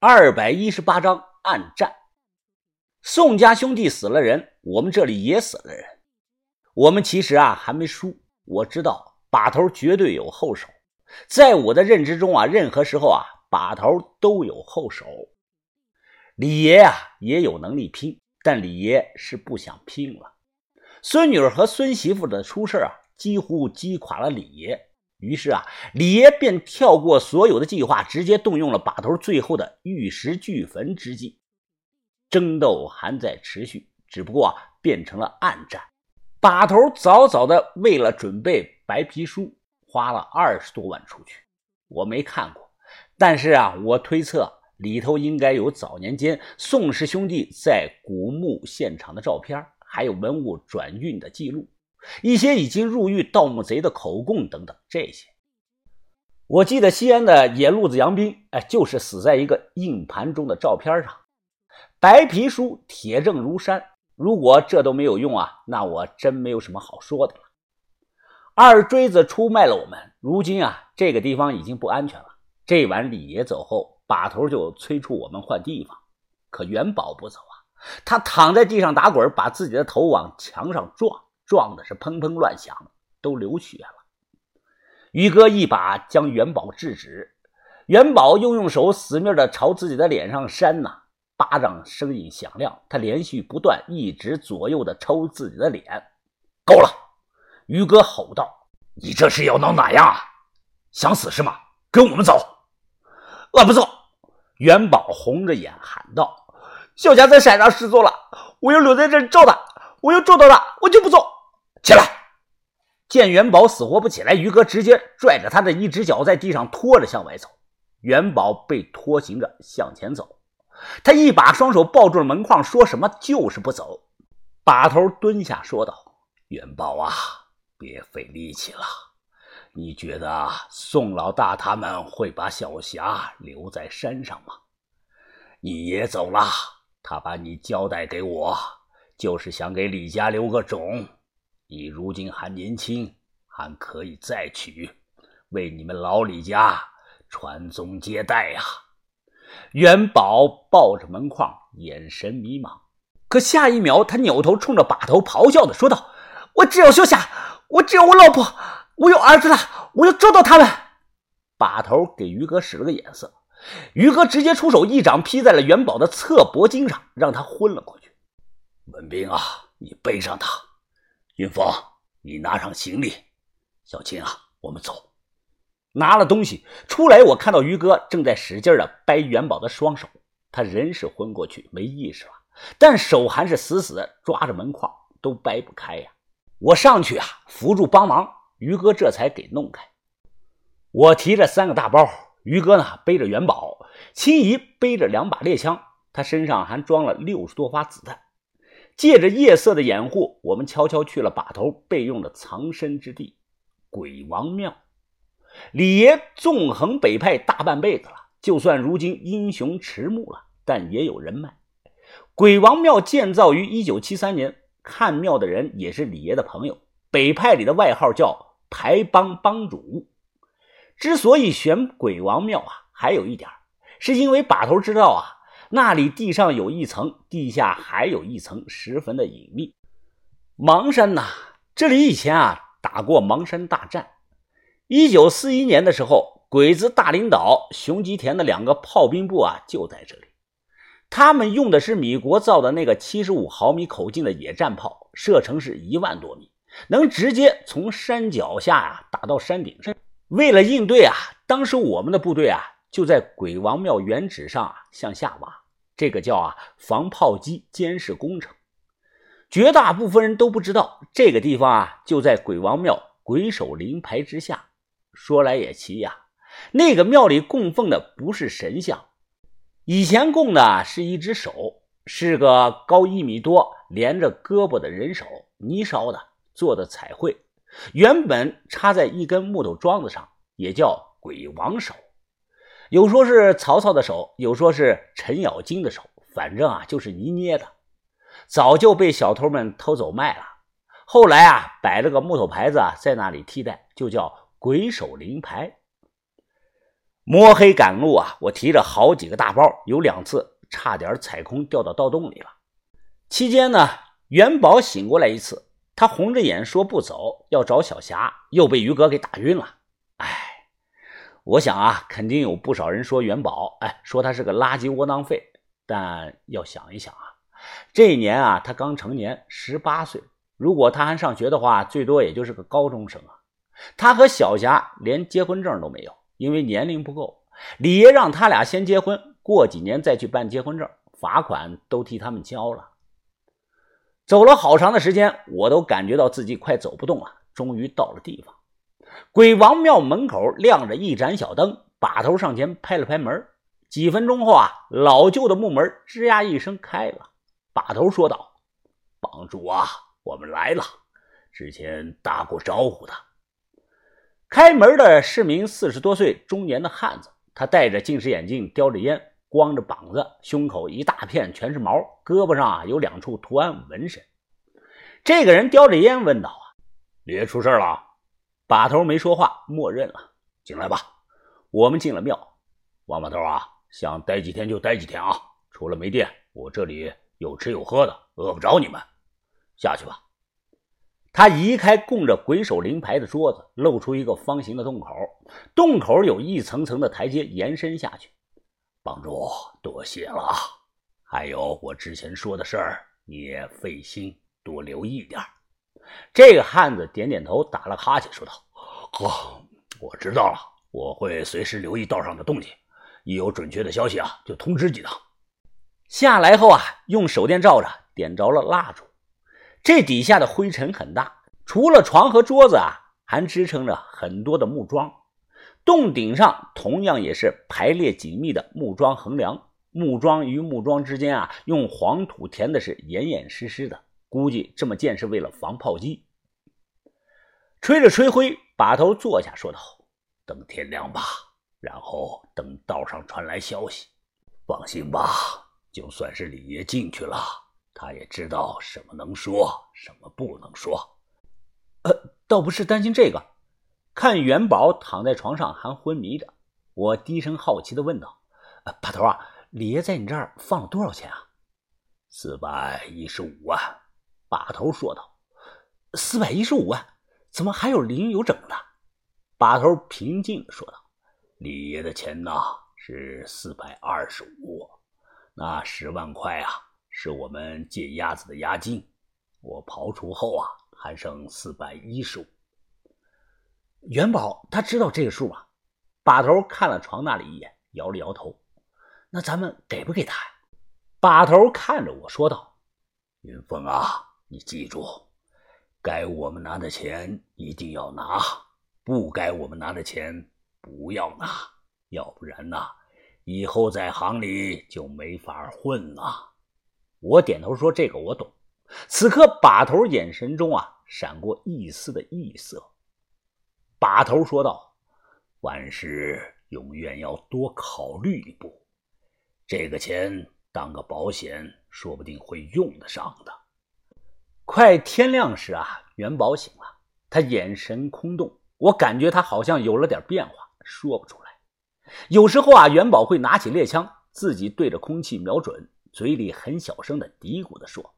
二百一十八章暗战。宋家兄弟死了人，我们这里也死了人。我们其实啊还没输。我知道把头绝对有后手，在我的认知中啊，任何时候啊把头都有后手。李爷啊也有能力拼，但李爷是不想拼了。孙女儿和孙媳妇的出事啊，几乎击垮了李爷。于是啊，李爷便跳过所有的计划，直接动用了把头最后的玉石俱焚之计。争斗还在持续，只不过变成了暗战。把头早早的为了准备白皮书，花了二十多万出去。我没看过，但是啊，我推测里头应该有早年间宋氏兄弟在古墓现场的照片，还有文物转运的记录。一些已经入狱盗墓贼的口供等等，这些，我记得西安的野路子杨斌，哎，就是死在一个硬盘中的照片上。白皮书铁证如山，如果这都没有用啊，那我真没有什么好说的了。二锥子出卖了我们，如今啊，这个地方已经不安全了。这晚李爷走后，把头就催促我们换地方，可元宝不走啊，他躺在地上打滚，把自己的头往墙上撞。撞的是砰砰乱响，都流血了。于哥一把将元宝制止，元宝又用手死命的朝自己的脸上扇呐，巴掌声音响亮，他连续不断，一直左右的抽自己的脸。够了！于哥吼道：“你这是要闹哪样啊？想死是吗？跟我们走！”我不走！元宝红着眼喊道：“小霞在山上失踪了，我要留在这里找他，我要找到他，我就不走。”起来！见元宝死活不起来，于哥直接拽着他的一只脚在地上拖着向外走。元宝被拖行着向前走，他一把双手抱住了门框，说什么就是不走。把头蹲下说道：“元宝啊，别费力气了。你觉得宋老大他们会把小霞留在山上吗？你也走了，他把你交代给我，就是想给李家留个种。”你如今还年轻，还可以再娶，为你们老李家传宗接代呀！元宝抱着门框，眼神迷茫。可下一秒，他扭头冲着把头咆哮的说道：“我只要小夏，我只要我老婆，我有儿子了，我要找到他们！”把头给于哥使了个眼色，于哥直接出手，一掌劈在了元宝的侧脖颈上，让他昏了过去。文斌啊，你背上他。云峰，你拿上行李。小青啊，我们走。拿了东西出来，我看到于哥正在使劲的掰元宝的双手，他人是昏过去，没意识了，但手还是死死抓着门框，都掰不开呀。我上去啊，扶住帮忙，于哥这才给弄开。我提着三个大包，于哥呢背着元宝，青姨背着两把猎枪，他身上还装了六十多发子弹。借着夜色的掩护，我们悄悄去了把头备用的藏身之地——鬼王庙。李爷纵横北派大半辈子了，就算如今英雄迟暮了，但也有人脉。鬼王庙建造于一九七三年，看庙的人也是李爷的朋友，北派里的外号叫“排帮帮主”。之所以选鬼王庙啊，还有一点，是因为把头知道啊。那里地上有一层，地下还有一层，十分的隐秘。邙山呐，这里以前啊打过邙山大战。一九四一年的时候，鬼子大领导熊吉田的两个炮兵部啊就在这里。他们用的是米国造的那个七十五毫米口径的野战炮，射程是一万多米，能直接从山脚下啊打到山顶上。为了应对啊，当时我们的部队啊就在鬼王庙原址上向下挖。这个叫啊防炮击监视工程，绝大部分人都不知道这个地方啊就在鬼王庙鬼手灵牌之下。说来也奇呀，那个庙里供奉的不是神像，以前供的是一只手，是个高一米多、连着胳膊的人手，泥烧的，做的彩绘，原本插在一根木头桩子上，也叫鬼王手。有说是曹操的手，有说是程咬金的手，反正啊就是泥捏的，早就被小偷们偷走卖了。后来啊摆了个木头牌子啊在那里替代，就叫鬼手灵牌。摸黑赶路啊，我提着好几个大包，有两次差点踩空掉到盗洞里了。期间呢，元宝醒过来一次，他红着眼说不走，要找小霞，又被于哥给打晕了。我想啊，肯定有不少人说元宝，哎，说他是个垃圾窝囊废。但要想一想啊，这一年啊，他刚成年，十八岁，如果他还上学的话，最多也就是个高中生啊。他和小霞连结婚证都没有。因为年龄不够，李爷让他俩先结婚，过几年再去办结婚证，罚款都替他们交了。走了好长的时间，我都感觉到自己快走不动了。终于到了地方，鬼王庙门口亮着一盏小灯，把头上前拍了拍门。几分钟后啊，老旧的木门吱呀一声开了。把头说道：“帮主啊，我们来了，之前打过招呼的。”开门的是名四十多岁中年的汉子，他戴着近视眼镜，叼着烟，光着膀子，胸口一大片全是毛，胳膊上啊有两处图案纹身。这个人叼着烟问道：“啊，李爷出事了？”把头没说话，默认了。进来吧。我们进了庙。王把头啊，想待几天就待几天啊。除了没电，我这里有吃有喝的，饿不着你们。下去吧。他移开供着鬼手灵牌的桌子，露出一个方形的洞口。洞口有一层层的台阶延伸下去。帮主，多谢了。还有我之前说的事儿，你也费心多留意点。这个汉子点点头，打了哈欠，说道：“哦，我知道了，我会随时留意道上的动静，一有准确的消息啊，就通知几趟。”下来后啊，用手电照着，点着了蜡烛。这底下的灰尘很大，除了床和桌子啊，还支撑着很多的木桩。洞顶上同样也是排列紧密的木桩横梁，木桩与木桩之间啊，用黄土填的是严严实实的。估计这么建是为了防炮击。吹着吹灰，把头坐下说道：“等天亮吧，然后等道上传来消息。放心吧，就算是李爷进去了。”他也知道什么能说，什么不能说。呃，倒不是担心这个。看元宝躺在床上还昏迷着，我低声好奇的问道：“呃，把头啊，李爷在你这儿放了多少钱啊？”四百一十五万。把头说道：“四百一十五万，怎么还有零有整的？”把头平静的说道：“李爷的钱呢是四百二十五，那十万块啊。”是我们借鸭子的押金，我刨除后啊，还剩四百一十五。元宝他知道这个数吗？把头看了床那里一眼，摇了摇头。那咱们给不给他呀？把头看着我说道：“云峰啊，你记住，该我们拿的钱一定要拿，不该我们拿的钱不要拿，要不然呐，以后在行里就没法混了。”我点头说：“这个我懂。”此刻，把头眼神中啊闪过一丝的异色。把头说道：“万事永远要多考虑一步，这个钱当个保险，说不定会用得上的。”快天亮时啊，元宝醒了，他眼神空洞，我感觉他好像有了点变化，说不出来。有时候啊，元宝会拿起猎枪，自己对着空气瞄准。嘴里很小声的嘀咕的说。